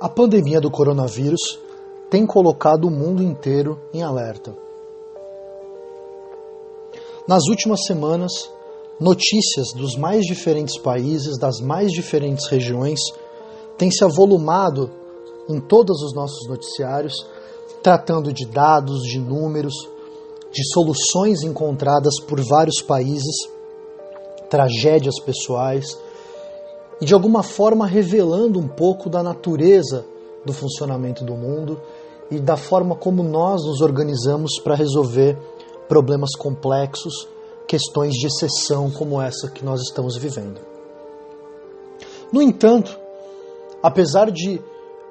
A pandemia do coronavírus tem colocado o mundo inteiro em alerta. Nas últimas semanas, notícias dos mais diferentes países, das mais diferentes regiões, têm se avolumado em todos os nossos noticiários, tratando de dados, de números, de soluções encontradas por vários países, tragédias pessoais e de alguma forma revelando um pouco da natureza do funcionamento do mundo e da forma como nós nos organizamos para resolver problemas complexos, questões de exceção como essa que nós estamos vivendo. No entanto, apesar de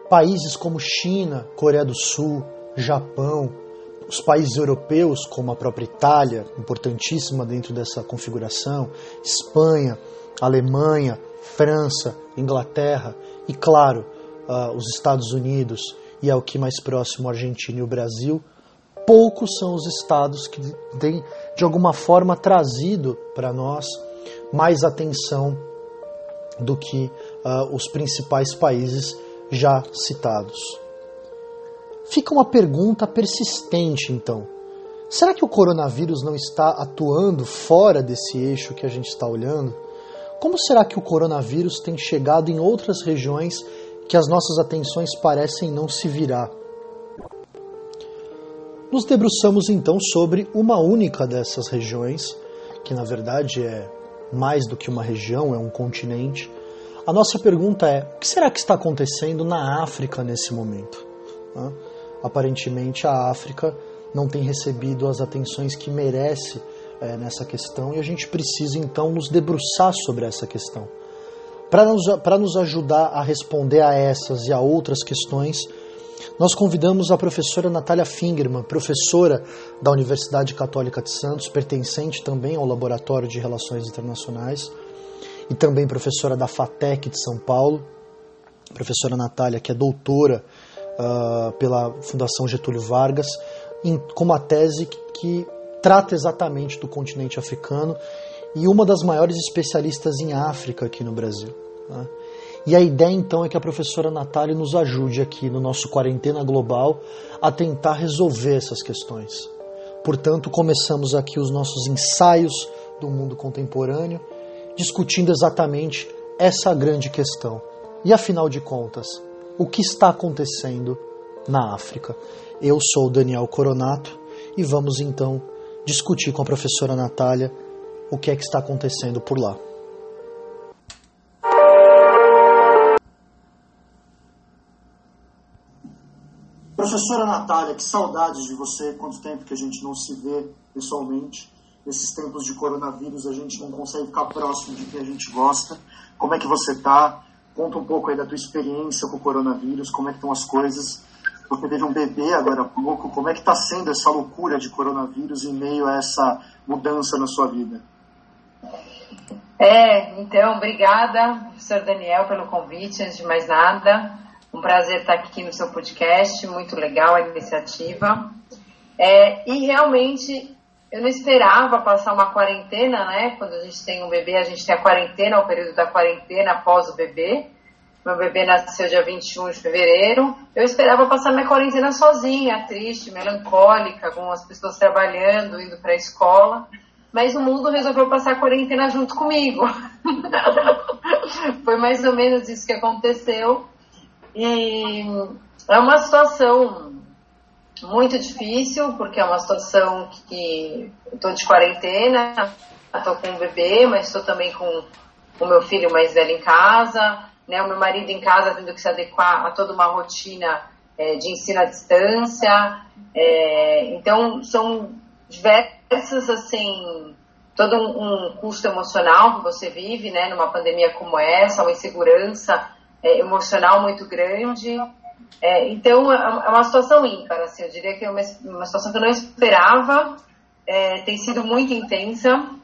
países como China, Coreia do Sul, Japão, os países europeus, como a própria Itália, importantíssima dentro dessa configuração, Espanha, Alemanha, França, Inglaterra e, claro, uh, os Estados Unidos e, ao que mais próximo, Argentina e o Brasil, poucos são os estados que têm, de alguma forma, trazido para nós mais atenção do que uh, os principais países já citados. Fica uma pergunta persistente, então. Será que o coronavírus não está atuando fora desse eixo que a gente está olhando? Como será que o coronavírus tem chegado em outras regiões que as nossas atenções parecem não se virar? Nos debruçamos então sobre uma única dessas regiões, que na verdade é mais do que uma região, é um continente. A nossa pergunta é: o que será que está acontecendo na África nesse momento? Aparentemente, a África não tem recebido as atenções que merece é, nessa questão e a gente precisa então nos debruçar sobre essa questão. Para nos, nos ajudar a responder a essas e a outras questões, nós convidamos a professora Natália Fingerman, professora da Universidade Católica de Santos, pertencente também ao Laboratório de Relações Internacionais, e também professora da FATEC de São Paulo. Professora Natália, que é doutora uh, pela Fundação Getúlio Vargas, em, com uma tese que, que trata exatamente do continente africano e uma das maiores especialistas em África aqui no Brasil. Né? E a ideia então é que a professora Natália nos ajude aqui no nosso Quarentena Global a tentar resolver essas questões. Portanto, começamos aqui os nossos ensaios do mundo contemporâneo, discutindo exatamente essa grande questão. E afinal de contas, o que está acontecendo na África? Eu sou Daniel Coronato e vamos então discutir com a professora Natália o que é que está acontecendo por lá. Professora Natália, que saudades de você, quanto tempo que a gente não se vê pessoalmente. Nesses tempos de coronavírus a gente não consegue ficar próximo de quem a gente gosta. Como é que você está? Conta um pouco aí da tua experiência com o coronavírus, como é que estão as coisas. Você teve um bebê agora há pouco. Como é que está sendo essa loucura de coronavírus em meio a essa mudança na sua vida? É, então, obrigada, professor Daniel, pelo convite, antes de mais nada. Um prazer estar aqui no seu podcast, muito legal a iniciativa. É, e realmente, eu não esperava passar uma quarentena, né? Quando a gente tem um bebê, a gente tem a quarentena, o período da quarentena após o bebê. Meu bebê nasceu dia 21 de fevereiro. Eu esperava passar minha quarentena sozinha, triste, melancólica, com as pessoas trabalhando, indo para a escola. Mas o mundo resolveu passar a quarentena junto comigo. Foi mais ou menos isso que aconteceu. E é uma situação muito difícil, porque é uma situação que estou de quarentena, estou com um bebê, mas estou também com o meu filho mais velho em casa né, o meu marido em casa tendo que se adequar a toda uma rotina é, de ensino à distância. É, então, são diversas, assim, todo um, um, custo emocional que você vive, né, numa pandemia como essa, uma insegurança é, emocional muito grande. É, então, é, é uma situação ímpar, assim, eu diria que é uma, uma situação que eu não esperava, é, tem sido muito intensa,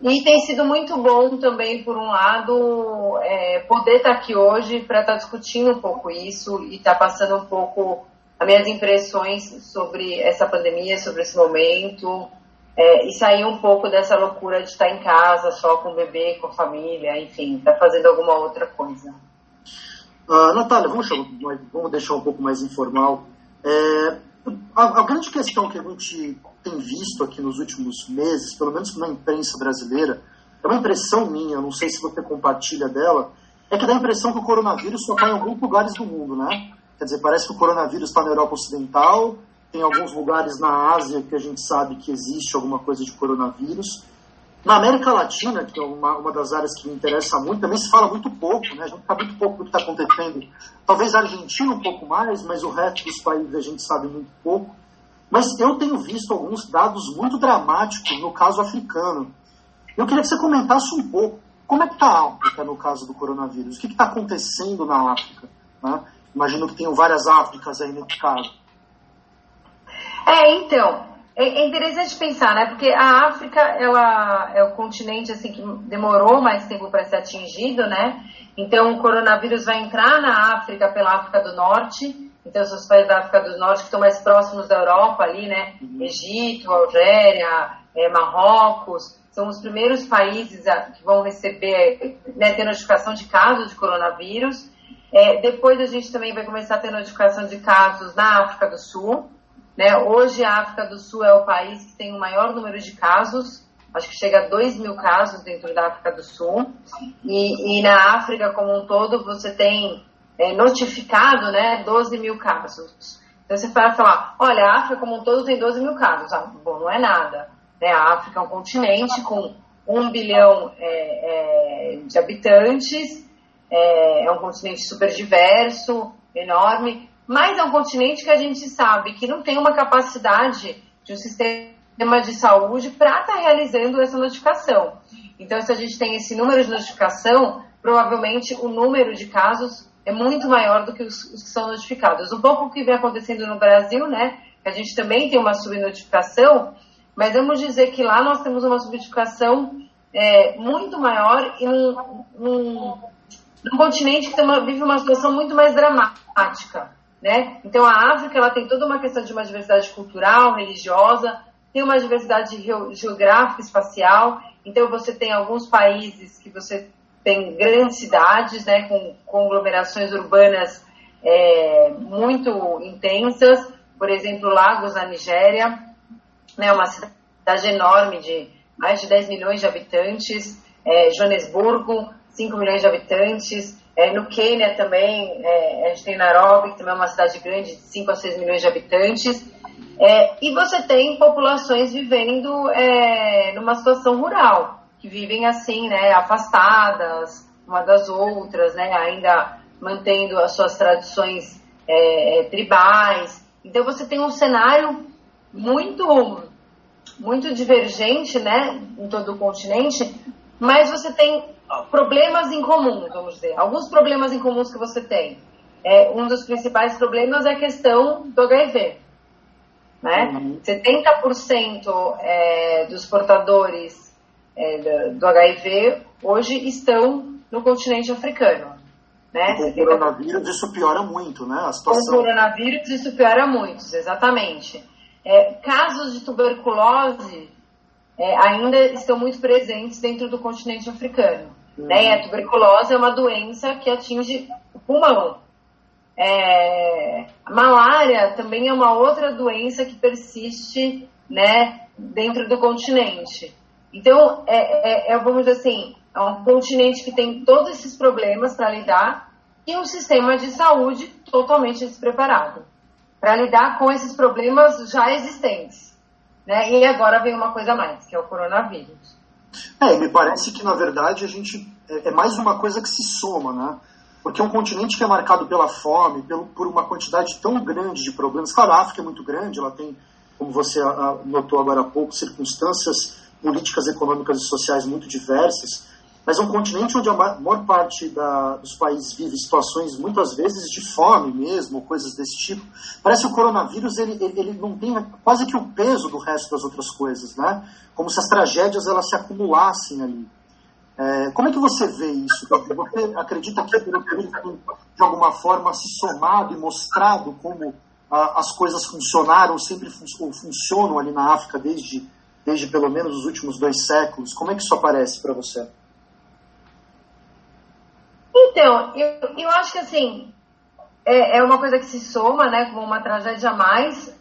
e tem sido muito bom também, por um lado, é, poder estar aqui hoje para estar discutindo um pouco isso e estar passando um pouco as minhas impressões sobre essa pandemia, sobre esse momento, é, e sair um pouco dessa loucura de estar em casa só com o bebê, com a família, enfim, estar fazendo alguma outra coisa. Uh, Natália, vamos, vamos, deixar um pouco mais informal. É, a, a, grande questão que a gente tem visto aqui nos últimos meses, pelo menos na imprensa brasileira, é uma impressão minha, não sei se você compartilha dela, é que dá a impressão que o coronavírus só está em alguns lugares do mundo, né? Quer dizer, parece que o coronavírus está na Europa Ocidental, tem alguns lugares na Ásia que a gente sabe que existe alguma coisa de coronavírus. Na América Latina, que é uma, uma das áreas que me interessa muito, também se fala muito pouco, né? A gente sabe muito pouco do que está acontecendo. Talvez a Argentina um pouco mais, mas o resto dos países a gente sabe muito pouco. Mas eu tenho visto alguns dados muito dramáticos no caso africano. Eu queria que você comentasse um pouco como é que está a África no caso do coronavírus. O que está acontecendo na África? Né? Imagino que tenham várias Áfricas aí nesse caso. É, então, é, é interessante pensar, né? Porque a África, ela é o continente assim que demorou mais tempo para ser atingido, né? Então, o coronavírus vai entrar na África pela África do Norte. Então, os países da África do Norte que estão mais próximos da Europa ali, né? Uhum. Egito, Algéria, é, Marrocos, são os primeiros países que vão receber, né, ter notificação de casos de coronavírus. É, depois a gente também vai começar a ter notificação de casos na África do Sul. Né? Hoje a África do Sul é o país que tem o maior número de casos, acho que chega a 2 mil casos dentro da África do Sul. E, e na África como um todo você tem é, notificado né, 12 mil casos. Então você vai falar, olha, a África como um todo tem 12 mil casos. Ah, bom, não é nada. Né? A África é um continente com 1 bilhão é, é, de habitantes, é, é um continente super diverso, enorme, mas é um continente que a gente sabe que não tem uma capacidade de um sistema de saúde para estar tá realizando essa notificação. Então, se a gente tem esse número de notificação, provavelmente o número de casos é muito maior do que os, os que são notificados. Um pouco o que vem acontecendo no Brasil, né? A gente também tem uma subnotificação, mas vamos dizer que lá nós temos uma subnotificação é, muito maior e num num continente que uma, vive uma situação muito mais dramática. Né? Então a África ela tem toda uma questão de uma diversidade cultural, religiosa, tem uma diversidade geográfica, espacial. Então você tem alguns países que você tem grandes cidades, né, com conglomerações urbanas é, muito intensas. Por exemplo, Lagos na Nigéria, né, uma cidade enorme de mais de 10 milhões de habitantes. É, Joanesburgo, 5 milhões de habitantes. É, no Quênia também, é, a gente tem Nairobi, que também é uma cidade grande, de 5 a 6 milhões de habitantes. É, e você tem populações vivendo é, numa situação rural, que vivem assim, né, afastadas uma das outras, né, ainda mantendo as suas tradições é, tribais. Então você tem um cenário muito muito divergente, né, em todo o continente, mas você tem problemas em comum, vamos dizer. Alguns problemas em comuns que você tem. É, um dos principais problemas é a questão do HIV. Né? Uhum. 70% é, dos portadores é, do, do, HIV hoje estão no continente africano. Né? Com o coronavírus isso piora muito, né? A situação... Com o coronavírus isso piora muito, exatamente. É, casos de tuberculose é, ainda estão muito presentes dentro do continente africano. Né? A tuberculose é uma doença que atinge o pulmão. É, a malária também é uma outra doença que persiste né, dentro do continente. Então, é, é, é, vamos dizer assim, é um continente que tem todos esses problemas para lidar e um sistema de saúde totalmente despreparado para lidar com esses problemas já existentes. Né? E agora vem uma coisa a mais, que é o coronavírus. É, me parece que, na verdade, a gente é, é, mais uma coisa que se soma, né? Porque é um continente que é marcado pela fome, pelo, por uma quantidade tão grande de problemas. Claro, a África é muito grande, ela tem, como você notou agora há pouco, circunstâncias políticas, econômicas e sociais muito diversas, mas é um continente onde a maior parte da, dos países vive situações, muitas vezes, de fome mesmo, coisas desse tipo. Parece que o coronavírus ele, ele, ele não tem quase que o peso do resto das outras coisas, né? Como se as tragédias elas se acumulassem ali. É, como é que você vê isso? Você acredita que o período de alguma forma, se somado e mostrado como ah, as coisas funcionaram, sempre fun funcionam ali na África desde, desde pelo menos os últimos dois séculos? Como é que isso aparece para você? Então, eu, eu acho que assim, é, é uma coisa que se soma, né, como uma tragédia a mais,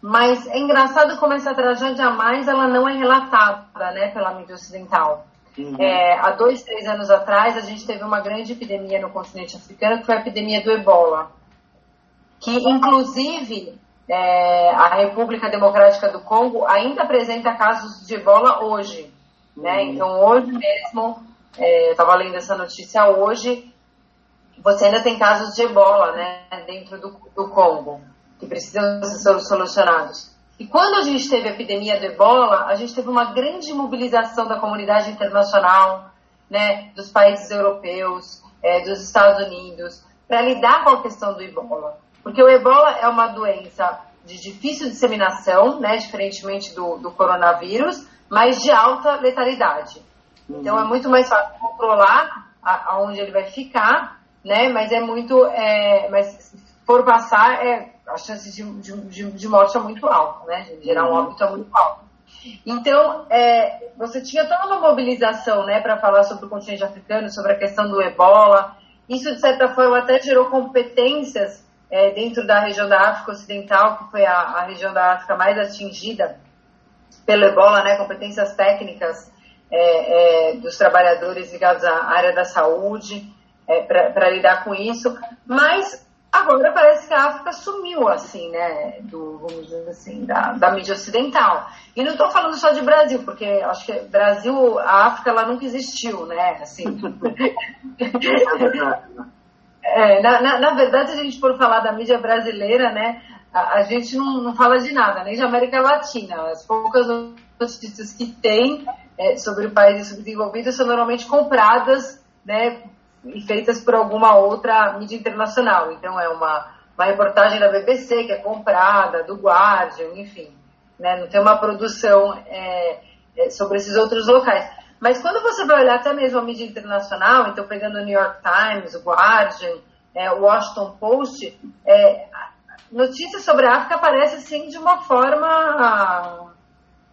mas é engraçado como essa tragédia a mais ela não é relatada, né, pela mídia ocidental. Uhum. É, há dois, três anos atrás, a gente teve uma grande epidemia no continente africano, que foi a epidemia do ebola, que inclusive é, a República Democrática do Congo ainda apresenta casos de ebola hoje. Né? Uhum. Então, hoje mesmo, é, estava lendo essa notícia hoje, você ainda tem casos de ebola né, dentro do, do Congo, que precisam ser solucionados. E quando a gente teve a epidemia do ebola, a gente teve uma grande mobilização da comunidade internacional, né, dos países europeus, é, dos Estados Unidos, para lidar com a questão do ebola. Porque o ebola é uma doença de difícil disseminação, né, diferentemente do, do coronavírus, mas de alta letalidade. Então é muito mais fácil controlar aonde ele vai ficar, né, mas é muito, é, mas se for passar, é, a chance de, de, de morte é muito alta, né, de gerar um uhum. óbito é muito alto. Então, é, você tinha toda uma mobilização né, para falar sobre o continente africano, sobre a questão do ebola. Isso, de certa forma, até gerou competências é, dentro da região da África Ocidental, que foi a, a, região da África mais atingida pelo ebola, né, competências técnicas é, é, dos trabalhadores ligados à área da saúde, é, para lidar com isso, mas agora parece que a África sumiu, assim, né, do, vamos dizer assim, da, da mídia ocidental. E não estou falando só de Brasil, porque acho que Brasil, a África, ela nunca existiu, né, assim. É, na, na, na, verdade, a gente for falar da mídia brasileira, né, a, a gente não, não, fala de nada, nem de América Latina. As poucas notícias que tem é, sobre países subdesenvolvidos são normalmente compradas né, e feitas por alguma outra mídia internacional. Então, é uma, uma reportagem da BBC que é comprada, do Guardian, enfim. Né, não tem uma produção é, é sobre esses outros locais. Mas quando você vai olhar até mesmo a mídia internacional, então pegando o New York Times, o Guardian, é, o Washington Post, é, notícias sobre a África aparecem assim de uma forma.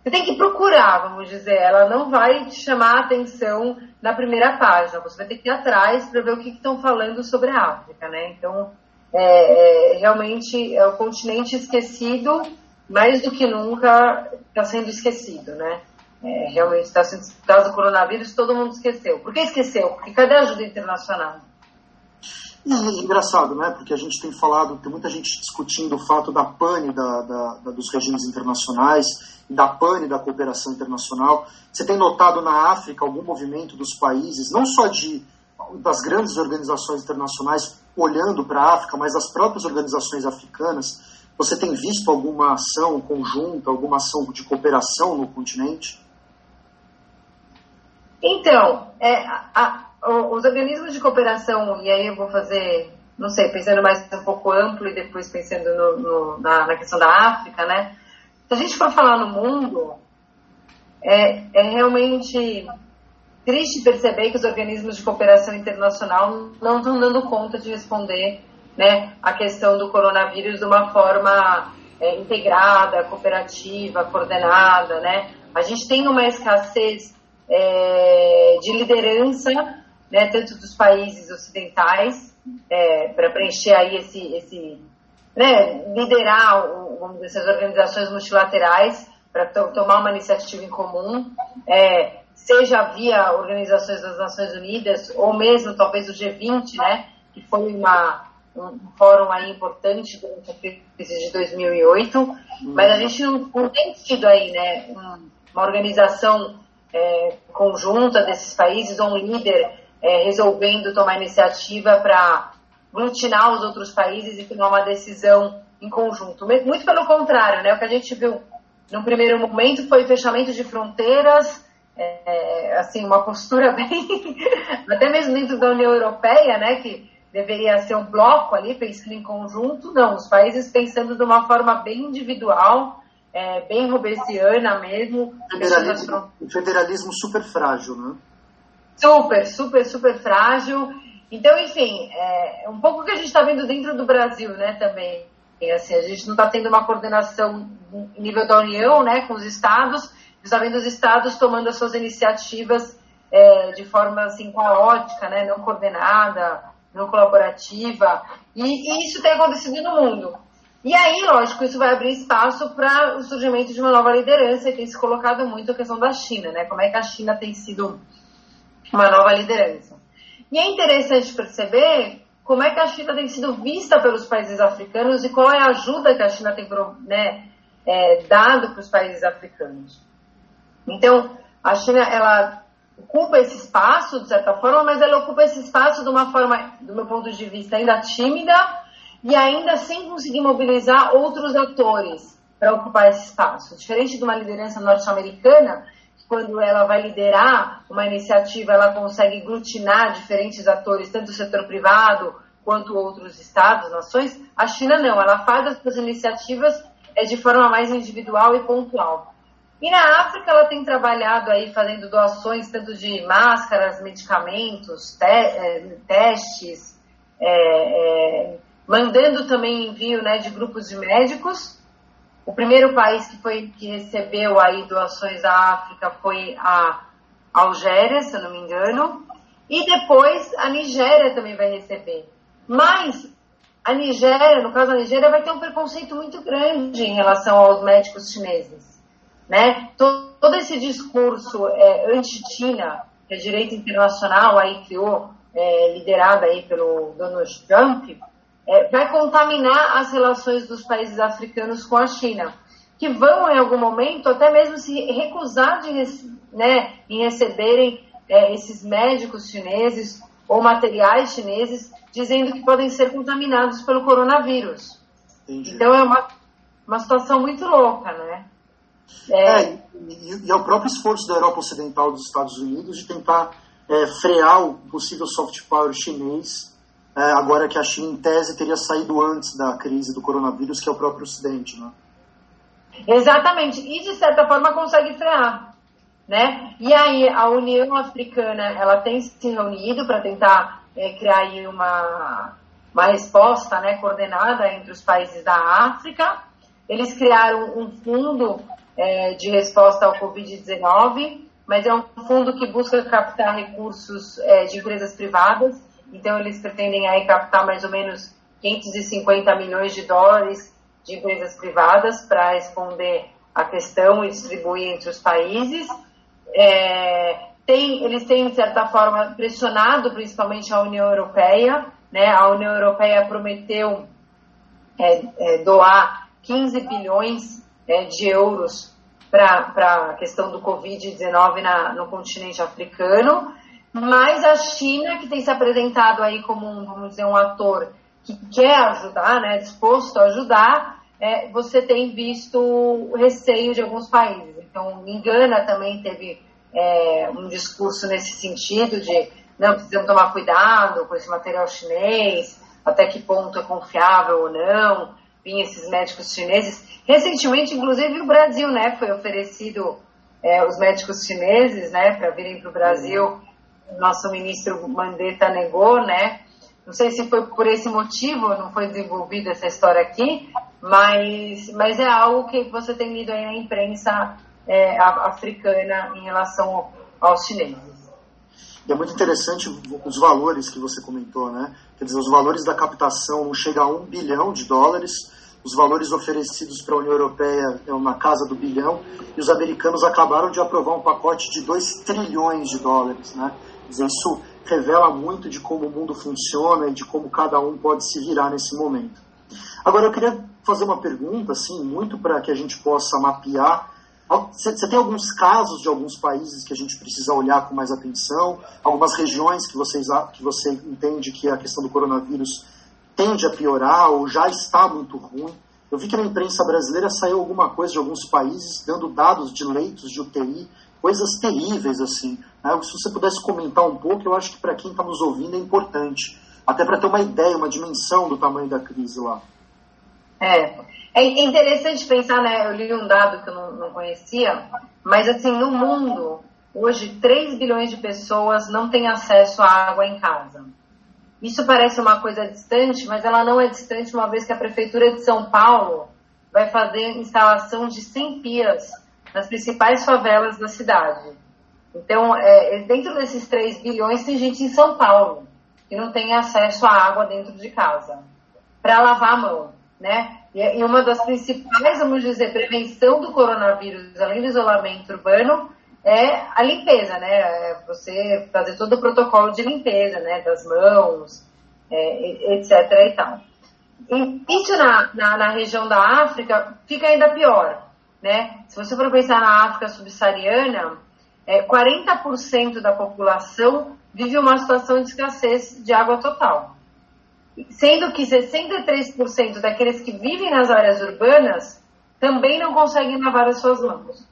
Você tem que procurar, vamos dizer. Ela não vai te chamar a atenção na primeira página. Você vai ter que ir atrás para ver o que estão falando sobre a África, né? Então, é, é, realmente é o continente esquecido, mais do que nunca está sendo esquecido, né? É, realmente está sendo por causa do coronavírus, todo mundo esqueceu. Por que esqueceu? Porque cadê a ajuda internacional? E é engraçado, né? Porque a gente tem falado, tem muita gente discutindo o fato da pane da, da, da, dos regimes internacionais e da pane da cooperação internacional. Você tem notado na África algum movimento dos países, não só de das grandes organizações internacionais olhando para a África, mas das próprias organizações africanas. Você tem visto alguma ação conjunta, alguma ação de cooperação no continente? Então, é, a, os organismos de cooperação, e aí eu vou fazer, não sei, pensando mais um pouco amplo e depois pensando no, no, na, na, questão da África, né? Se a gente for falar no mundo, é, é realmente triste perceber que os organismos de cooperação internacional não estão dando conta de responder né, a questão do coronavírus de uma forma é, integrada, cooperativa, coordenada, né? A gente tem uma escassez é, de liderança, né, tanto dos países ocidentais, é, para preencher aí esse, esse né, liderar, essas organizações multilaterais para to tomar uma iniciativa em comum, é, seja via organizações das Nações Unidas ou mesmo talvez o G20, né, que foi uma, um fórum aí importante durante a crise de 2008, uhum. mas a gente não, não tem tido aí, né, uma organização é, conjunta desses países ou um líder é, resolvendo tomar iniciativa para aglutinar os outros países e tomar uma decisão em conjunto. Muito pelo contrário, né? O que a gente viu no primeiro momento foi fechamento de fronteiras, é, assim, uma postura bem, até mesmo dentro da União Europeia, né? Que deveria ser um bloco ali pensando em conjunto, não, os países pensando de uma forma bem individual, é, bem robesiana mesmo. Federalismo, federalismo super frágil, né? Super, super, super frágil. Então, enfim, é um pouco que a gente está vendo dentro do Brasil, né, também. Assim, a gente não está tendo uma coordenação em nível da União, né, com os estados, está vendo os estados tomando as suas iniciativas é, de forma assim caótica, né, não coordenada, não colaborativa, e, e isso tem acontecido no mundo. E aí, lógico, isso vai abrir espaço para o surgimento de uma nova liderança, e tem se colocado muito a questão da China, né? Como é que a China tem sido uma nova liderança. E é interessante perceber como é que a China tem sido vista pelos países africanos e qual é a ajuda que a China tem né, é, dado para os países africanos. Então, a China, ela ocupa esse espaço, de certa forma, mas ela ocupa esse espaço de uma forma, do meu ponto de vista, ainda tímida e ainda sem conseguir mobilizar outros atores para ocupar esse espaço. Diferente de uma liderança norte-americana, quando ela vai liderar uma iniciativa, ela consegue glutinar diferentes atores, tanto o setor privado quanto outros estados, nações, a China não, ela faz as suas iniciativas é, de forma mais individual e pontual. E na África ela tem trabalhado aí fazendo doações tanto de máscaras, medicamentos, te é, testes, é, é, mandando também envio né, de grupos de médicos. O primeiro país que foi que recebeu aí doações da África foi a Algéria, se eu não me engano, e depois a Nigéria também vai receber. Mas a Nigéria, no caso da Nigéria, vai ter um preconceito muito grande em relação aos médicos chineses. Né? Todo, esse discurso é, anti-China, que a direita internacional aí criou, é, liderada aí pelo Donald Trump, é, vai contaminar as relações dos países africanos com a China, que vão em algum momento até mesmo se recusar de, né, em receberem é, esses médicos chineses ou materiais chineses, dizendo que podem ser contaminados pelo coronavírus. Entendi. Então é uma, uma situação muito louca, né? É, é e, e, é o próprio esforço da Europa Ocidental dos Estados Unidos de tentar é, frear o possível soft power chinês, é, agora que a China, em tese, teria saído antes da crise do coronavírus, que é o próprio Ocidente. Né? Exatamente, e de certa forma consegue frear. Né? E aí a União Africana ela tem se reunido para tentar é, criar uma, uma resposta né, coordenada entre os países da África. Eles criaram um fundo é, de resposta ao Covid-19, mas é um fundo que busca captar recursos é, de empresas privadas. Então, eles pretendem aí captar mais ou menos 550 milhões de dólares de empresas privadas para responder a questão e distribuir entre os países. É, tem, eles têm, de certa forma, pressionado principalmente a União Europeia. Né? A União Europeia prometeu é, é, doar 15 bilhões é, de euros para a questão do Covid-19 no continente africano, mas a China, que tem se apresentado aí como um, vamos dizer, um ator que quer ajudar, né, disposto a ajudar, é, você tem visto receio de alguns países. Então, em Gana também teve é, um discurso nesse sentido de não precisamos tomar cuidado com esse material chinês, até que ponto é confiável ou não vinham esses médicos chineses. Recentemente, inclusive, o Brasil, né, foi oferecido é, os médicos chineses, né, para virem para o Brasil. Nosso ministro Mandetta negou, né. Não sei se foi por esse motivo, não foi desenvolvida essa história aqui, mas, mas é algo que você tem lido aí na imprensa é, africana em relação aos chineses. É muito interessante os valores que você comentou, né? Quer dizer, os valores da captação não chegam a um bilhão de dólares, os valores oferecidos para a União Europeia é na casa do bilhão, e os americanos acabaram de aprovar um pacote de 2 trilhões de dólares, né? Dizer, isso revela muito de como o mundo funciona e de como cada um pode se virar nesse momento. Agora, eu queria fazer uma pergunta, assim, muito para que a gente possa mapear você tem alguns casos de alguns países que a gente precisa olhar com mais atenção? Algumas regiões que, vocês, que você entende que a questão do coronavírus tende a piorar ou já está muito ruim? Eu vi que na imprensa brasileira saiu alguma coisa de alguns países dando dados de leitos de UTI, coisas terríveis assim. Né? Se você pudesse comentar um pouco, eu acho que para quem está nos ouvindo é importante, até para ter uma ideia, uma dimensão do tamanho da crise lá. É, é interessante pensar, né? Eu li um dado que eu não, não conhecia, mas assim, no mundo, hoje 3 bilhões de pessoas não têm acesso à água em casa. Isso parece uma coisa distante, mas ela não é distante, uma vez que a Prefeitura de São Paulo vai fazer instalação de 100 pias nas principais favelas da cidade. Então, é, dentro desses 3 bilhões, tem gente em São Paulo que não tem acesso à água dentro de casa para lavar a mão, né? E, uma das principais, vamos dizer, prevenção do coronavírus, além do isolamento urbano, é a limpeza, né? É você fazer todo o protocolo de limpeza, né? Das mãos, é, etc. e tal. E isso na, na, na, região da África fica ainda pior, né? Se você for pensar na África subsaariana, é, 40% da população vive uma situação de escassez de água total sendo que 63% daqueles que vivem nas áreas urbanas também não conseguem lavar as suas mãos.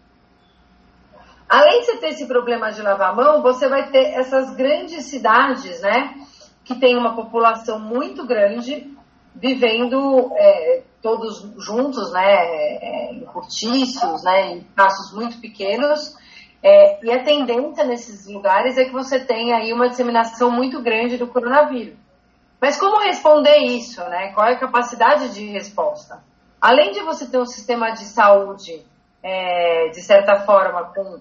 Além de você ter esse problema de lavar a mão, você vai ter essas grandes cidades, né, que tem uma população muito grande, vivendo é, todos juntos, né, é, em cortiços, né, em espaços muito pequenos, é, e a tendência nesses lugares é que você tenha aí uma disseminação muito grande do coronavírus. Mas como responder isso, né? Qual é a capacidade de resposta? Além de você ter um sistema de saúde, é, de certa forma, com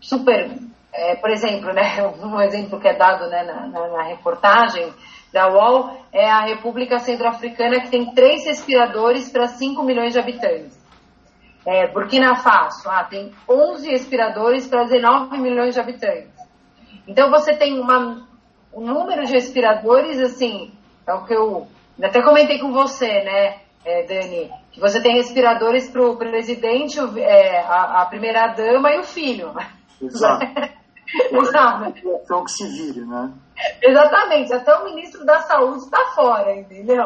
super, é, por exemplo, né? Um exemplo que é dado né, na, na, na reportagem da UOL é a República Centro-Africana que tem três respiradores para 5 milhões de habitantes. É, Burkina Faso ah, tem 11 respiradores para 19 milhões de habitantes. Então você tem uma o número de respiradores, assim, é o que eu até comentei com você, né, é, Dani, que você tem respiradores para o presidente, é, a, a primeira-dama e o filho. Exato. Exato. Então que se vire, né? Exatamente, até o ministro da saúde está fora, entendeu?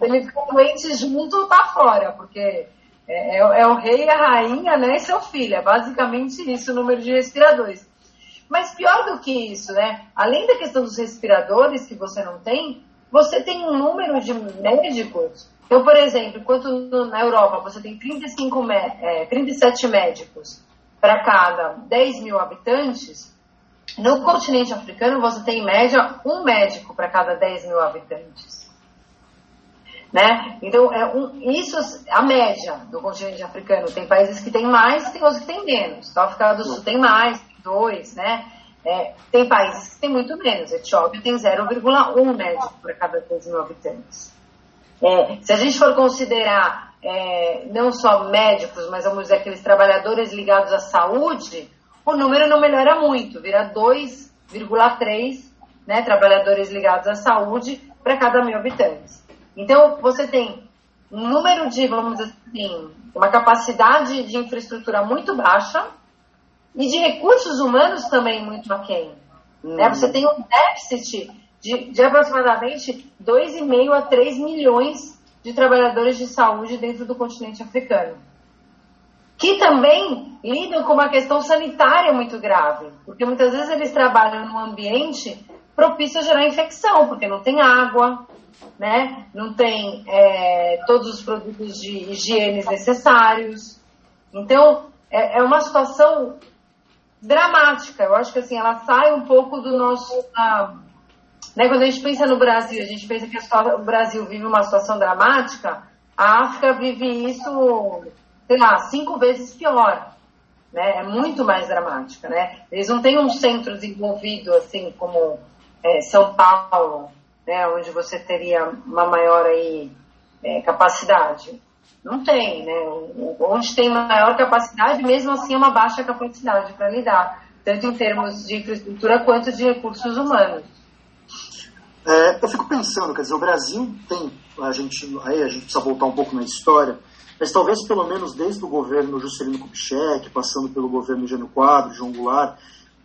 Ele fica doente junto, está fora, porque é, é, é, o rei, a rainha, né, e seu filho. É basicamente isso o número de respiradores. Mas pior do que isso, né? Além da questão dos respiradores que você não tem, você tem um número de médicos. Então, por exemplo, enquanto na Europa você tem 35, é, 37 médicos para cada 10 mil habitantes, no continente africano você tem em média um médico para cada 10 mil habitantes. Né? Então, é um, isso a média do continente africano. Tem países que têm mais, tem outros que têm menos. Então, a África do Sul tem mais, dois, né? É, tem países que têm muito menos. A Etiópia tem 0,1 médico para cada 10 mil habitantes. É, se a gente for considerar é, não só médicos, mas vamos dizer aqueles trabalhadores ligados à saúde, o número não melhora muito, vira 2,3 né, trabalhadores ligados à saúde para cada mil habitantes. Então, você tem um número de, vamos dizer assim, uma capacidade de infraestrutura muito baixa, e de recursos humanos também muito aquém. Uhum. Né? Você tem um déficit de, de aproximadamente 2,5 a 3 milhões de trabalhadores de saúde dentro do continente africano. Que também lidam com uma questão sanitária muito grave, porque muitas vezes eles trabalham num ambiente propício a gerar infecção, porque não tem água, né? não tem é, todos os produtos de higiene necessários. Então, é, é uma situação dramática. Eu acho que assim, ela sai um pouco do nosso. Ah, né, quando a gente pensa no Brasil, a gente pensa que o Brasil vive uma situação dramática, a África vive isso, sei lá, cinco vezes pior. Né? É muito mais dramática. Né? Eles não têm um centro desenvolvido assim como é, São Paulo, né, onde você teria uma maior aí, é, capacidade. Não tem, né? Onde tem maior capacidade, mesmo assim é uma baixa capacidade para lidar, tanto em termos de infraestrutura quanto de recursos humanos. É, eu fico pensando, quer dizer, o Brasil tem, a gente, aí a gente precisa voltar um pouco na história, mas talvez pelo menos desde o governo Juscelino Kubitschek, passando pelo governo Jânio Quadro, João Goulart,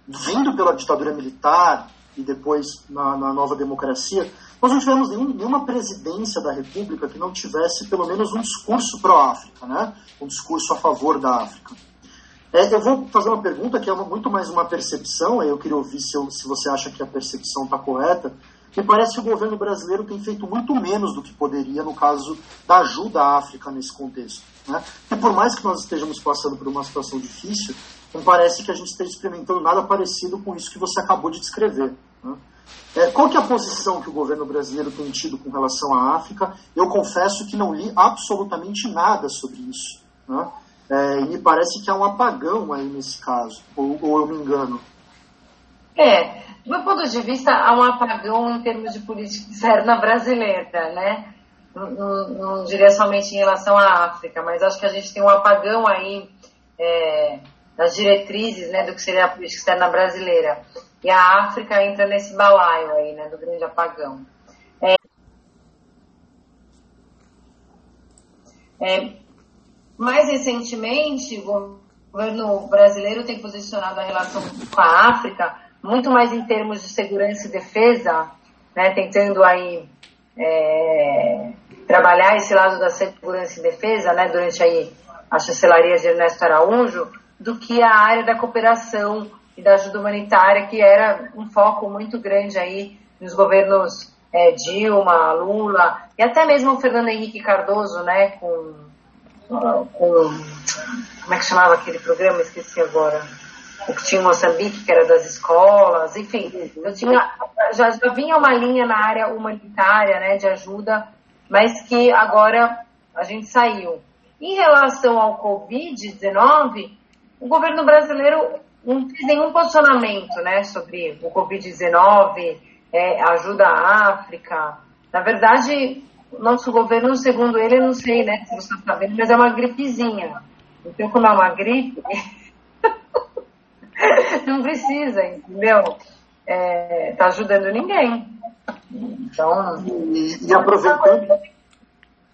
vindo pela ditadura militar e depois na, na nova democracia, nós não tivemos nenhum, nenhuma presidência da República que não tivesse pelo menos um discurso pró-África, né? um discurso a favor da África. É, eu vou fazer uma pergunta que é uma, muito mais uma percepção, eu queria ouvir se, eu, se você acha que a percepção está correta. Me parece que o governo brasileiro tem feito muito menos do que poderia no caso da ajuda à África nesse contexto. Né? E por mais que nós estejamos passando por uma situação difícil, não parece que a gente esteja experimentando nada parecido com isso que você acabou de descrever. Né? É, qual que é a posição que o governo brasileiro tem tido com relação à África? Eu confesso que não li absolutamente nada sobre isso. Né? É, e me parece que há um apagão aí nesse caso, ou, ou eu me engano. É, do meu ponto de vista, há um apagão em termos de política externa brasileira, né? Não, não, não, diria somente em relação à África, mas acho que a gente tem um apagão aí é, das diretrizes né, do que seria a política externa brasileira. E a África entra nesse balaio aí, né, do grande apagão. É, é, mais recentemente, o governo brasileiro tem posicionado a relação com a África muito mais em termos de segurança e defesa, né, tentando aí é, trabalhar esse lado da segurança e defesa, né, durante aí a chancelaria de Ernesto Araújo, do que a área da cooperação e da ajuda humanitária, que era um foco muito grande aí nos governos é, Dilma, Lula e até mesmo o Fernando Henrique Cardoso, né, com, com como é que chamava aquele programa? Esqueci agora o que tinha em Moçambique, que era das escolas, enfim, eu tinha, já, já vinha uma linha na área humanitária, né, de ajuda, mas que agora a gente saiu. Em relação ao Covid-19, o governo brasileiro não fez nenhum posicionamento, né, sobre o Covid-19, é, ajuda à África. Na verdade, nosso governo, segundo ele, eu não sei, né, se você está sabendo, mas é uma gripezinha. Então, como é uma gripe, não precisa, entendeu? É, tá ajudando ninguém. Então. E, e aproveitando.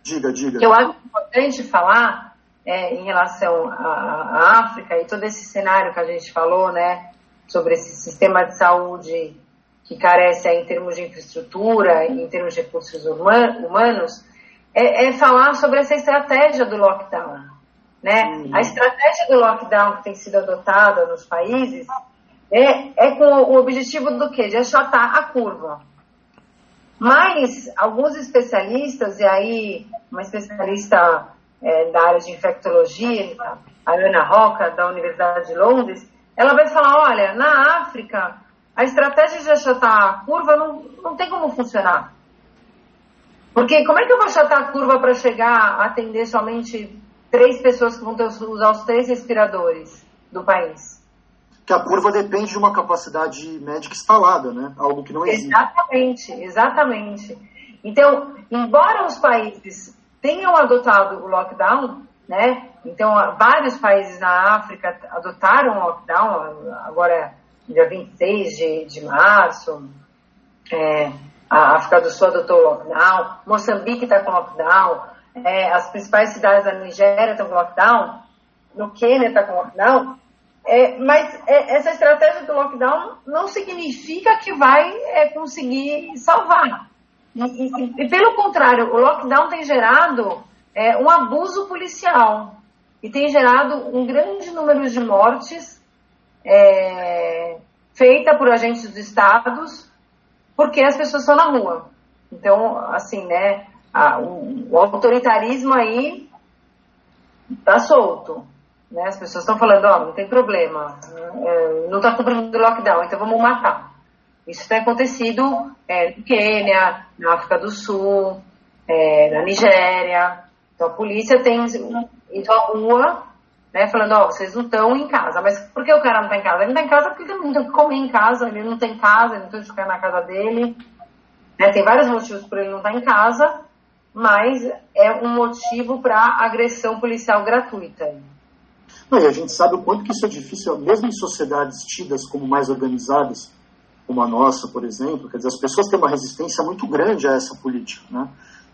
Diga, diga. Eu acho importante falar é, em relação à África e todo esse cenário que a gente falou, né? Sobre esse sistema de saúde que carece em termos de infraestrutura, em termos de recursos humanos, é, é falar sobre essa estratégia do lockdown. Né? Uhum. A estratégia do lockdown que tem sido adotada nos países é, é com o objetivo do quê? De achatar a curva. Mas alguns especialistas, e aí uma especialista é, da área de infectologia, a Ana Roca, da Universidade de Londres, ela vai falar, olha, na África, a estratégia de achatar a curva não, não tem como funcionar. Porque como é que eu vou achatar a curva para chegar a atender somente três pessoas que vão ter, usar os três respiradores do país. Que a curva depende de uma capacidade médica instalada, né? Algo que não existe. Exatamente, exatamente. Então, embora os países tenham adotado o lockdown, né? Então, vários países na África adotaram o lockdown, agora dia 26 de, de março, é, a África do Sul adotou o lockdown, Moçambique está com lockdown, é, as principais cidades da Nigéria estão com lockdown, no Quênia está com lockdown, é, mas é, essa estratégia do lockdown não significa que vai é, conseguir salvar. E, e, pelo contrário, o lockdown tem gerado é, um abuso policial e tem gerado um grande número de mortes é, feita por agentes dos estados porque as pessoas estão na rua. Então, assim, né, a, o, o, autoritarismo aí tá solto. Né? As pessoas estão falando, ó, oh, não tem problema, é, não está cumprindo o lockdown, então vamos matar. Isso tem acontecido é, no Quênia, na África do Sul, é, na Nigéria. Então a polícia tem ido à rua, né, falando, ó, oh, vocês não estão em casa. Mas por que o cara não está em casa? Ele não está em casa porque ele não tem que comer em casa, ele não tem casa, ele não tem que ficar na casa dele. Né? Tem vários motivos por ele não estar tá em casa mas é um motivo para agressão policial gratuita. Não, e a gente sabe o quanto que isso é difícil, mesmo em sociedades tidas como mais organizadas, como a nossa, por exemplo, quer dizer, as pessoas têm uma resistência muito grande a essa política. Né?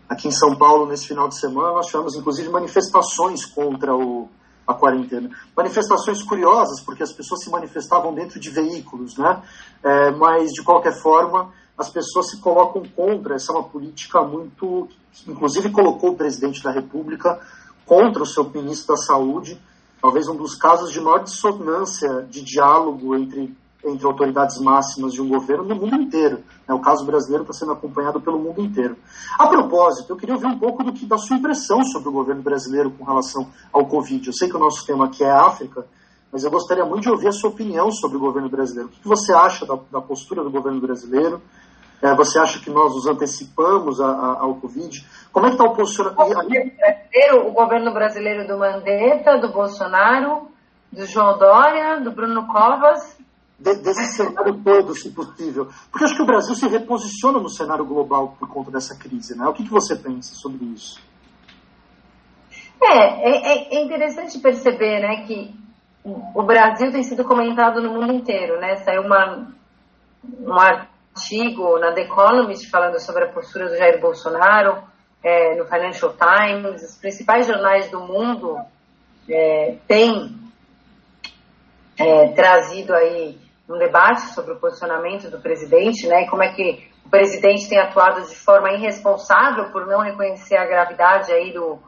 Aqui em São Paulo, nesse final de semana, nós tivemos inclusive manifestações contra o, a quarentena. Manifestações curiosas, porque as pessoas se manifestavam dentro de veículos, né? É, mas, de qualquer forma, as pessoas se colocam contra. Essa é uma política muito. Inclusive, colocou o presidente da República contra o seu ministro da Saúde. Talvez um dos casos de maior dissonância de diálogo entre, entre autoridades máximas de um governo no mundo inteiro. É, o caso brasileiro está sendo acompanhado pelo mundo inteiro. A propósito, eu queria ouvir um pouco do que, da sua impressão sobre o governo brasileiro com relação ao Covid. Eu sei que o nosso tema aqui é África, mas eu gostaria muito de ouvir a sua opinião sobre o governo brasileiro. O que você acha da, da postura do governo brasileiro? É, você acha que nós nos antecipamos a, a, ao Covid? Como é que está o posicionamento? O governo brasileiro do Mandetta, do Bolsonaro, do João Dória, do Bruno Covas. De, desse cenário todo, se possível. Porque acho que o Brasil se reposiciona no cenário global por conta dessa crise, né? O que, que você pensa sobre isso? É, é, é interessante perceber, né, que o Brasil tem sido comentado no mundo inteiro, né? Saiu uma, um artigo na The Economist falando sobre a postura do Jair Bolsonaro, é, no Financial Times, os principais jornais do mundo é, têm é, trazido aí um debate sobre o posicionamento do presidente, né? E como é que o presidente tem atuado de forma irresponsável por não reconhecer a gravidade aí do,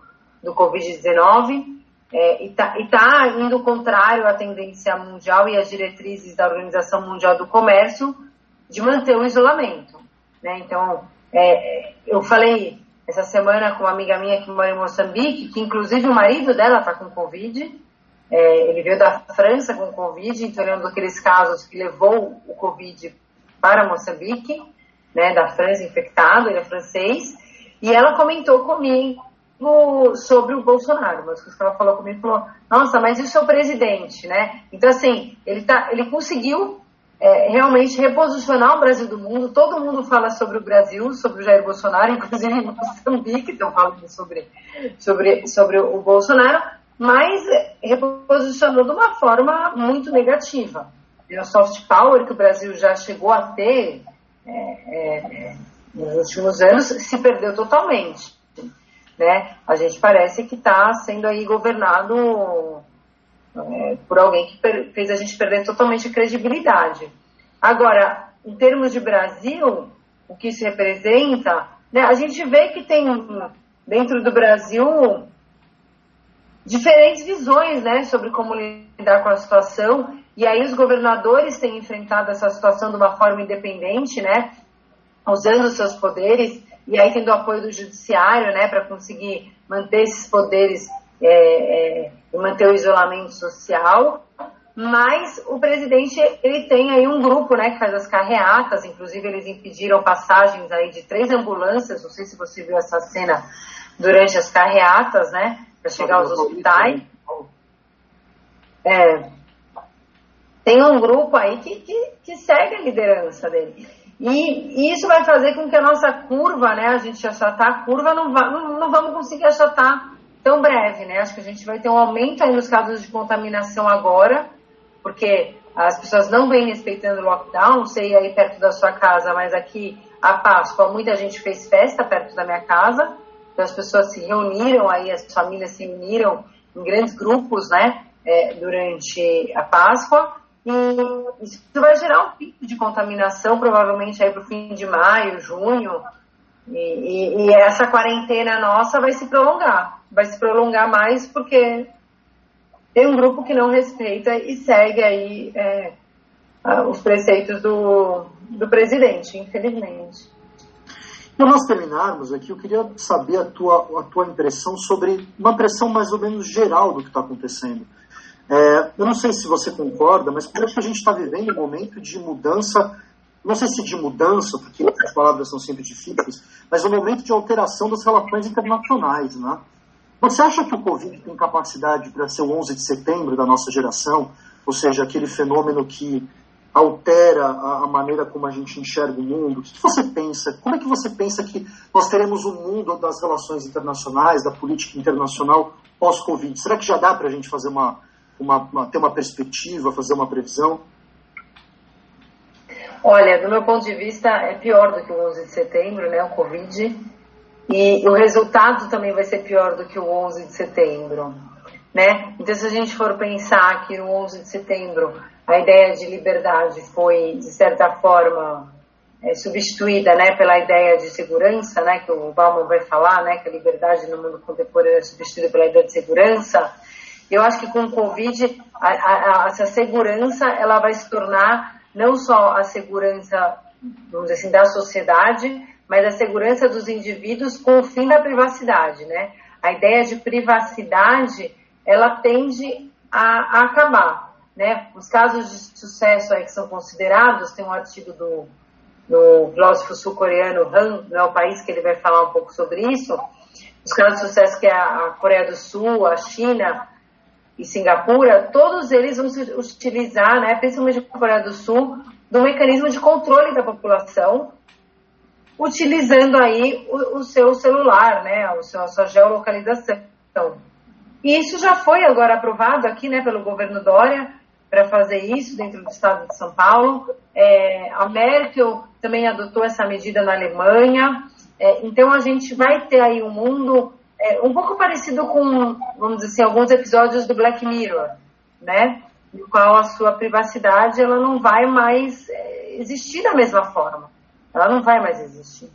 do Covid-19 é, e está tá indo contrário à tendência mundial e às diretrizes da Organização Mundial do Comércio de manter o isolamento. Né? Então, é, eu falei essa semana com uma amiga minha que mora em Moçambique, que inclusive o marido dela está com Covid, é, ele veio da França com Covid, então ele é um daqueles casos que levou o Covid para Moçambique, né, da França infectado, ele é francês, e ela comentou comigo sobre o Bolsonaro, mas que ela falou comigo, falou, nossa, mas isso é o presidente, né? Então, assim, ele, tá, ele conseguiu é, realmente reposicionar o Brasil do mundo, todo mundo fala sobre o Brasil, sobre o Jair Bolsonaro, inclusive em Moçambique estão falando sobre, sobre, sobre o Bolsonaro, mas reposicionou de uma forma muito negativa. O soft power que o Brasil já chegou a ter é, é, nos últimos anos se perdeu totalmente né? A gente parece que está sendo aí governado é, por alguém que fez a gente perder totalmente a credibilidade. Agora, em termos de Brasil, o que isso representa, né, a gente vê que tem dentro do Brasil diferentes visões né, sobre como lidar com a situação, e aí os governadores têm enfrentado essa situação de uma forma independente, né, usando seus poderes e aí tendo o apoio do judiciário, né, para conseguir manter esses poderes é, é, e manter o isolamento social. Mas o presidente ele tem aí um grupo, né, que faz as carreatas. Inclusive eles impediram passagens aí de três ambulâncias. Não sei se você viu essa cena durante as carreatas, né, para chegar aos hospitais. É, tem um grupo aí que, que, que segue a liderança dele. E isso vai fazer com que a nossa curva, né, a gente achatar a curva, não, va, não, não vamos conseguir achatar tão breve, né? Acho que a gente vai ter um aumento aí nos casos de contaminação agora, porque as pessoas não vêm respeitando o lockdown, não sei aí perto da sua casa, mas aqui a Páscoa, muita gente fez festa perto da minha casa, então as pessoas se reuniram aí, as famílias se uniram em grandes grupos, né, é, durante a Páscoa, e isso vai gerar um pico de contaminação, provavelmente aí para o fim de maio, junho. E, e, e, essa quarentena nossa vai se prolongar. Vai se prolongar mais porque tem um grupo que não respeita e segue aí é, os preceitos do, do presidente, infelizmente. Para nós terminarmos aqui, eu queria saber a tua, a tua impressão sobre uma impressão mais ou menos geral do que está acontecendo. É, eu não sei se você concorda, mas parece que a gente está vivendo um momento de mudança, não sei se de mudança, porque as palavras são sempre difíceis, mas um momento de alteração das relações internacionais. Né? Você acha que o Covid tem capacidade para ser o 11 de setembro da nossa geração? Ou seja, aquele fenômeno que altera a, a, maneira como a gente enxerga o mundo? O que, você pensa? Como é que você pensa que nós teremos um mundo das relações internacionais, da política internacional pós-Covid? Será que já dá para a gente fazer uma, uma, uma, ter uma perspectiva, fazer uma previsão? Olha, do meu ponto de vista, é pior do que o 11 de setembro, né, o Covid, e o resultado também vai ser pior do que o 11 de setembro, né? Então, se a gente for pensar que no 11 de setembro a ideia de liberdade foi, de certa forma, é, substituída, né, pela ideia de segurança, né, que o Bauman vai falar, né, que a liberdade no mundo contemporâneo é substituída pela ideia de segurança, eu acho que com o Covid, a, a, a, essa segurança ela vai se tornar não só a segurança, vamos assim, da sociedade, mas a segurança dos indivíduos com o fim da privacidade, né? A ideia de privacidade, ela tende a, a acabar, né? Os casos de sucesso aí que são considerados, tem um artigo do, no filósofo sul-coreano Han, não é o país que ele vai falar um pouco sobre isso, os casos de sucesso que é a Coreia do Sul, a China e Singapura, todos eles vão se utilizar, né, principalmente a Coreia do Sul, do mecanismo de controle da população, utilizando aí o, o seu celular, né, o seu, a sua geolocalização. E isso já foi agora aprovado aqui, né, pelo governo Dória, para fazer isso dentro do estado de São Paulo. É, a Merkel também adotou essa medida na Alemanha. É, então a gente vai ter aí um mundo é, um pouco parecido com, vamos dizer assim, alguns episódios do Black Mirror, né? No qual a sua privacidade ela não vai mais é, existir da mesma forma. Ela não vai mais existir.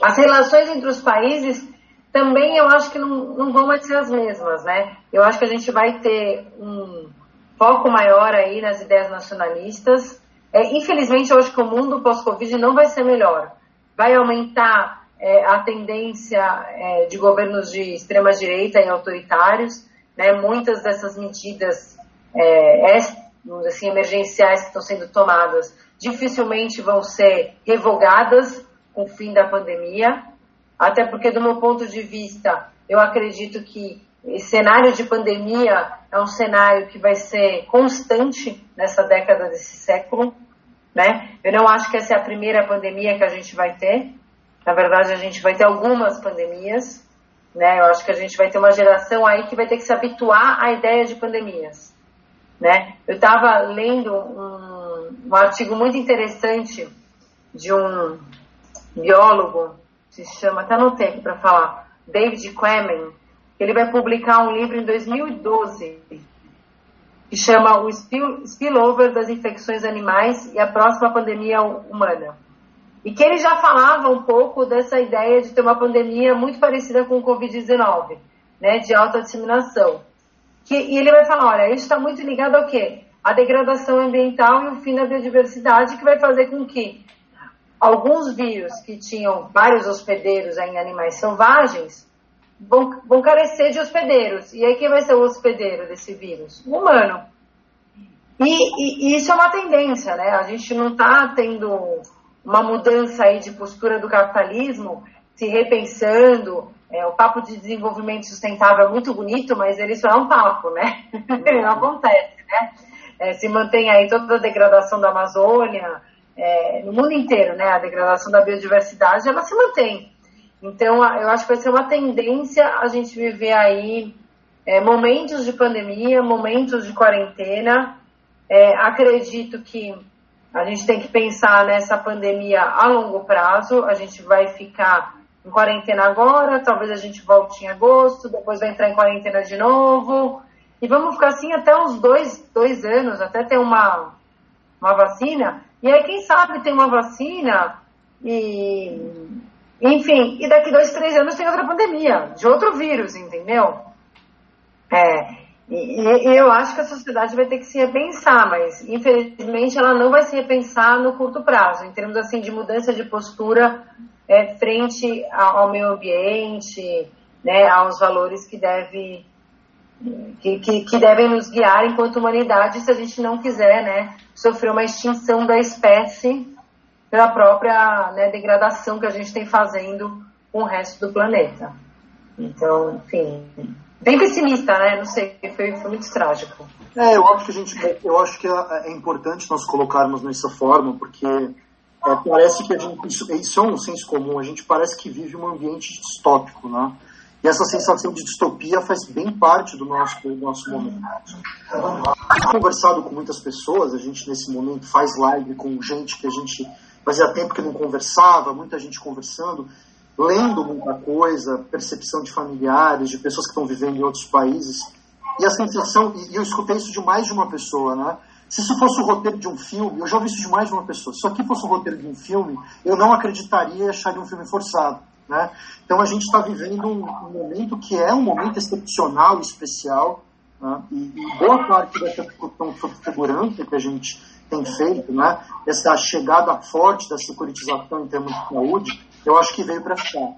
As relações entre os países também eu acho que não, não vão mais ser as mesmas, né? Eu acho que a gente vai ter um foco maior aí nas ideias nacionalistas. É, infelizmente, acho que o mundo pós-Covid não vai ser melhor. Vai aumentar é, a tendência é, de governos de extrema-direita e autoritários. Né? Muitas dessas medidas é, assim, emergenciais que estão sendo tomadas dificilmente vão ser revogadas com o fim da pandemia. Até porque, do meu ponto de vista, eu acredito que cenário de pandemia é um cenário que vai ser constante nessa década desse século, né? Eu não acho que essa é a primeira pandemia que a gente vai ter. Na verdade, a gente vai ter algumas pandemias, né? Eu acho que a gente vai ter uma geração aí que vai ter que se habituar à ideia de pandemias, né? Eu estava lendo um, um artigo muito interessante de um biólogo, se chama, tá no tempo para falar, David Quammen, ele vai publicar um livro em 2012 que chama O Spillover das Infecções Animais e a Próxima Pandemia Humana. E que ele já falava um pouco dessa ideia de ter uma pandemia muito parecida com o Covid-19, né, de alta disseminação. Que, e ele vai falar, olha, isso está muito ligado ao quê? A degradação ambiental e o fim da biodiversidade, que vai fazer com que alguns vírus que tinham vários hospedeiros em animais selvagens vão, vão carecer de hospedeiros. E aí quem vai ser o hospedeiro desse vírus? O humano. E, e, e isso é uma tendência, né? A gente não está tendo uma mudança aí de postura do capitalismo, se repensando. É, o papo de desenvolvimento sustentável é muito bonito, mas ele só é um papo, né? Não acontece, né? É, se mantém aí toda a degradação da Amazônia, é, no mundo inteiro, né? A degradação da biodiversidade, ela se mantém. Então, eu acho que vai ser uma tendência a gente viver aí é, momentos de pandemia, momentos de quarentena. É, acredito que a gente tem que pensar nessa pandemia a longo prazo. A gente vai ficar em quarentena agora, talvez a gente volte em agosto, depois vai entrar em quarentena de novo. E vamos ficar assim até uns dois, dois anos, até ter uma, uma vacina. E aí, quem sabe tem uma vacina e enfim, e daqui dois, três anos tem outra pandemia, de outro vírus, entendeu? É, e, e, eu acho que a sociedade vai ter que se repensar, mas infelizmente ela não vai se repensar no curto prazo, em termos assim de mudança de postura é, frente ao, meio ambiente, né, aos valores que, deve, que, que, que, devem nos guiar enquanto humanidade se a gente não quiser né, sofrer uma extinção da espécie pela própria né, degradação que a gente tem fazendo com o resto do planeta. Então, enfim, bem pessimista, né? Não sei, foi, foi muito trágico. É, eu acho que a gente, eu acho que é, é importante nós colocarmos nessa forma, porque é, parece que a gente, isso, isso é um senso comum. A gente parece que vive um ambiente distópico, né? E essa sensação de distopia faz bem parte do nosso, do nosso momento. Tenho conversado com muitas pessoas, a gente nesse momento faz live com gente que a gente fazia tempo que não conversava, muita gente conversando, lendo muita coisa, percepção de familiares, de pessoas que estão vivendo em outros países. E a sensação, e eu escutei isso de mais de uma pessoa, né? Se isso fosse o roteiro de um filme, eu já ouvi isso de mais de uma pessoa. Se isso aqui fosse o roteiro de um filme, eu não acreditaria e acharia um filme forçado. Né? Então a gente está vivendo um, um, momento que é um momento excepcional, especial, né? e, e boa parte dessa discussão sobre que a gente tem feito, né, essa chegada forte da securitização em termos de saúde, eu acho que veio para ficar.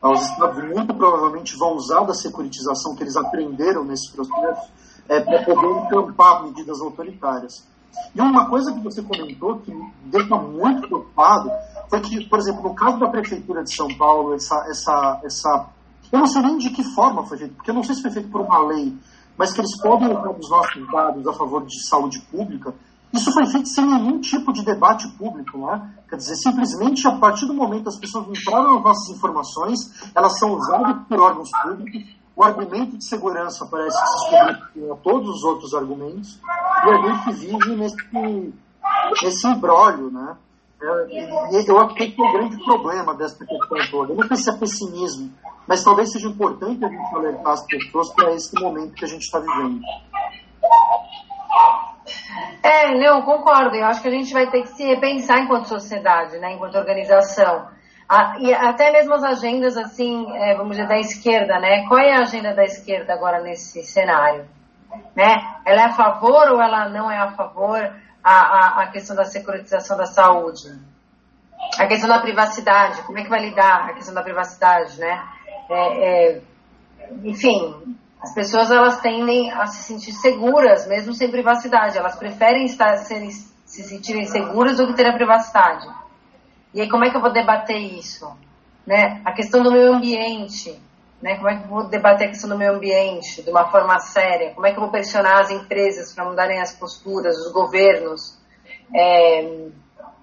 Os Estados muito provavelmente vão usar da securitização que eles aprenderam nesse processo é, para poder encampar medidas autoritárias. E uma coisa que você comentou que me deixa muito preocupado foi que, por exemplo, no caso da Prefeitura de São Paulo, essa, essa, essa eu não sei nem de que forma foi feito, porque eu não sei se foi feito por uma lei, mas que eles podem usar os nossos dados a favor de saúde pública. Isso foi feito sem nenhum tipo de debate público, né? Quer dizer, simplesmente a partir do momento que as pessoas entraram nas nossas informações, elas são usadas por órgãos públicos, o argumento de segurança parece que se a todos os outros argumentos, e a gente vive nesse, nesse imbróglio, né? É, eu acho que o grande problema dessa questão toda. Eu não sei se é pessimismo, mas talvez seja importante a gente alertar as pessoas para esse momento que a gente está vivendo. É, não, concordo. Eu acho que a gente vai ter que se repensar enquanto sociedade, né, enquanto organização. Ah, e até mesmo as agendas, assim, é, vamos dizer, da esquerda, né? Qual é a agenda da esquerda agora nesse cenário? Né? Ela é a favor ou ela não é a favor a, a, a questão da securitização da saúde? A questão da privacidade, como é que vai lidar a questão da privacidade, né? É, é, enfim, as pessoas elas tendem a se sentir seguras, mesmo sem privacidade. Elas preferem estar, se sentirem seguras do que ter a privacidade. E aí, como é que eu vou debater isso? Né? A questão do meio ambiente. Né? Como é que eu vou debater a questão do meio ambiente de uma forma séria? Como é que eu vou pressionar as empresas para mudarem as posturas, os governos? É,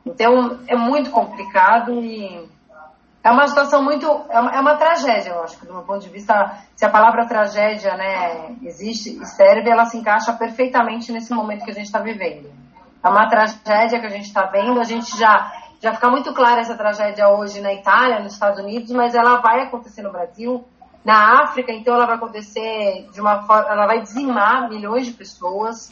então, é muito complicado e é uma situação muito. É uma, é uma, tragédia, eu acho, que do meu ponto de vista. Se a palavra tragédia né, existe e serve, ela se encaixa perfeitamente nesse momento que a gente está vivendo. É uma tragédia que a gente está vendo, a gente já já fica muito clara essa tragédia hoje na Itália, nos Estados Unidos, mas ela vai acontecer no Brasil, na África, então ela vai acontecer de uma forma, ela vai dizimar milhões de pessoas,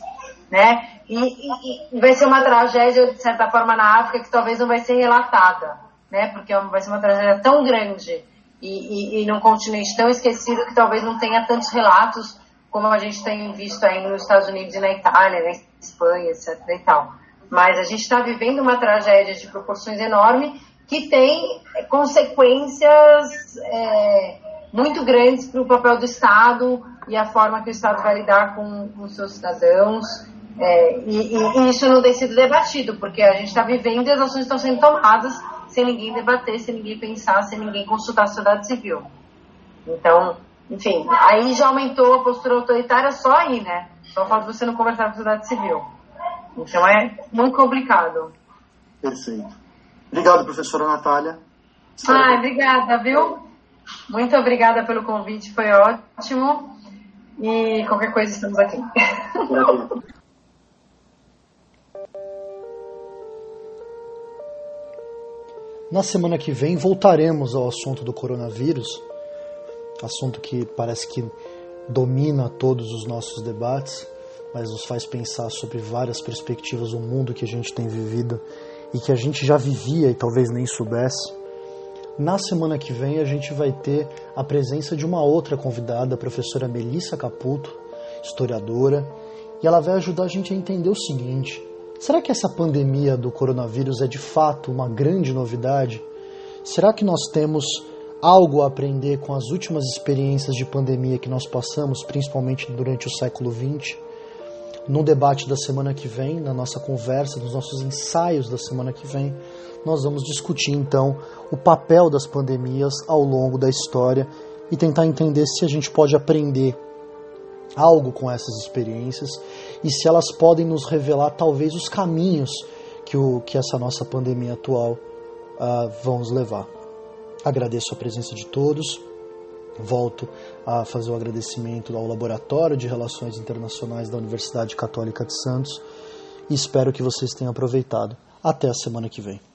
né? E, e, e, vai ser uma tragédia de certa forma na África que talvez não vai ser relatada, né? Porque vai ser uma tragédia tão grande e, e num continente tão esquecido que talvez não tenha tantos relatos como a gente tem visto aí nos Estados Unidos e na Itália, na Espanha, etc. E tal. Mas a gente está vivendo uma tragédia de proporções enormes que tem consequências é, muito grandes para o papel do Estado e a forma que o Estado vai lidar com os seus cidadãos. É, e, e, isso não tem sido debatido, porque a gente está vivendo e as ações estão sendo tomadas sem ninguém debater, sem ninguém pensar, sem ninguém consultar a sociedade civil. Então, enfim, aí já aumentou a postura autoritária só aí, né? Só falta você não conversar com a sociedade civil. Então é muito complicado. Perfeito. Obrigado, professora Natália. Ah, obrigada, viu? Muito obrigada pelo convite, foi ótimo. E qualquer coisa estamos aqui. Na semana que vem voltaremos ao assunto do coronavírus, assunto que parece que domina todos os nossos debates mas nos faz pensar sobre várias perspectivas do mundo que a gente tem vivido e que a gente já vivia e talvez nem soubesse. Na semana que vem a gente vai ter a presença de uma outra convidada, a professora Melissa Caputo, historiadora, e ela vai ajudar a gente a entender o seguinte: será que essa pandemia do coronavírus é de fato uma grande novidade? Será que nós temos algo a aprender com as últimas experiências de pandemia que nós passamos, principalmente durante o século XX? No debate da semana que vem, na nossa conversa, nos nossos ensaios da semana que vem, nós vamos discutir então o papel das pandemias ao longo da história e tentar entender se a gente pode aprender algo com essas experiências e se elas podem nos revelar talvez os caminhos que, o, que essa nossa pandemia atual uh, vão nos levar. Agradeço a presença de todos. Volto a fazer o agradecimento ao Laboratório de Relações Internacionais da Universidade Católica de Santos e espero que vocês tenham aproveitado. Até a semana que vem.